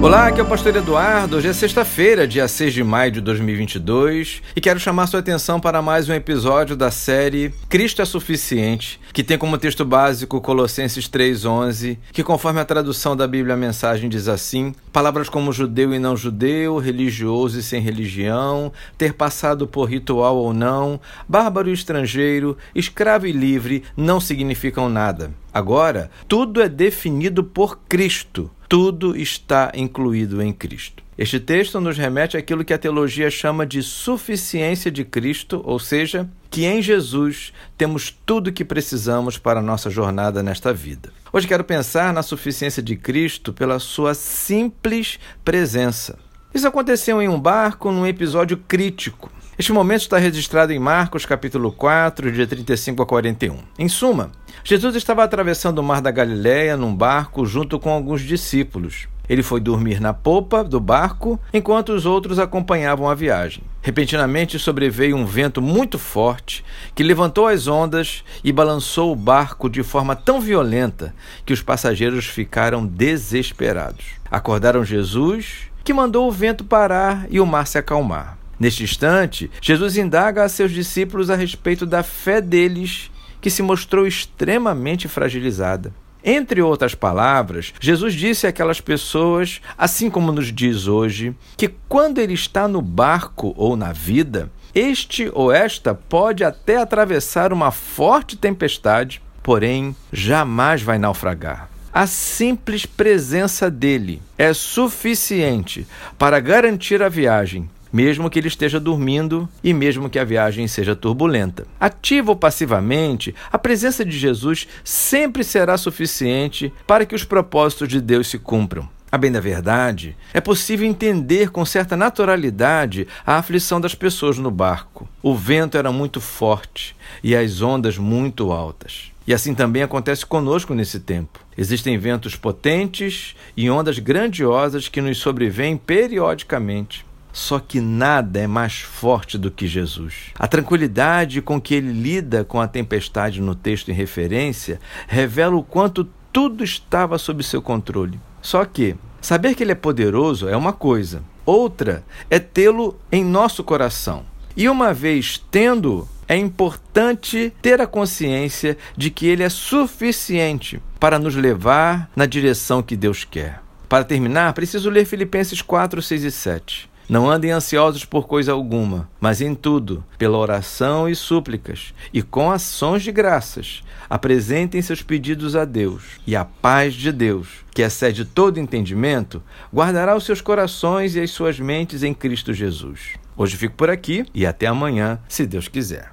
Olá, aqui é o Pastor Eduardo. Hoje é sexta-feira, dia 6 de maio de 2022, e quero chamar sua atenção para mais um episódio da série Cristo é Suficiente, que tem como texto básico Colossenses 3:11, que conforme a tradução da Bíblia a mensagem diz assim: palavras como judeu e não judeu, religioso e sem religião, ter passado por ritual ou não, bárbaro e estrangeiro, escravo e livre não significam nada. Agora, tudo é definido por Cristo tudo está incluído em Cristo. Este texto nos remete àquilo que a teologia chama de suficiência de Cristo, ou seja, que em Jesus temos tudo o que precisamos para a nossa jornada nesta vida. Hoje quero pensar na suficiência de Cristo pela sua simples presença. Isso aconteceu em um barco num episódio crítico. Este momento está registrado em Marcos capítulo 4, de 35 a 41. Em suma, Jesus estava atravessando o mar da Galiléia num barco junto com alguns discípulos. Ele foi dormir na popa do barco enquanto os outros acompanhavam a viagem. Repentinamente sobreveio um vento muito forte que levantou as ondas e balançou o barco de forma tão violenta que os passageiros ficaram desesperados. Acordaram Jesus, que mandou o vento parar e o mar se acalmar. Neste instante, Jesus indaga a seus discípulos a respeito da fé deles, que se mostrou extremamente fragilizada. Entre outras palavras, Jesus disse àquelas pessoas, assim como nos diz hoje, que quando ele está no barco ou na vida, este ou esta pode até atravessar uma forte tempestade, porém jamais vai naufragar. A simples presença dele é suficiente para garantir a viagem, mesmo que ele esteja dormindo e mesmo que a viagem seja turbulenta. Ativo ou passivamente, a presença de Jesus sempre será suficiente para que os propósitos de Deus se cumpram. A bem da verdade, é possível entender com certa naturalidade a aflição das pessoas no barco. O vento era muito forte e as ondas muito altas. E assim também acontece conosco nesse tempo. Existem ventos potentes e ondas grandiosas que nos sobrevêm periodicamente. Só que nada é mais forte do que Jesus. A tranquilidade com que ele lida com a tempestade no texto em referência revela o quanto tudo estava sob seu controle. Só que saber que ele é poderoso é uma coisa, outra é tê-lo em nosso coração. E uma vez tendo, é importante ter a consciência de que ele é suficiente para nos levar na direção que Deus quer. Para terminar, preciso ler Filipenses 4, 6 e 7. Não andem ansiosos por coisa alguma, mas em tudo, pela oração e súplicas, e com ações de graças, apresentem seus pedidos a Deus, e a paz de Deus, que excede todo entendimento, guardará os seus corações e as suas mentes em Cristo Jesus. Hoje fico por aqui e até amanhã, se Deus quiser.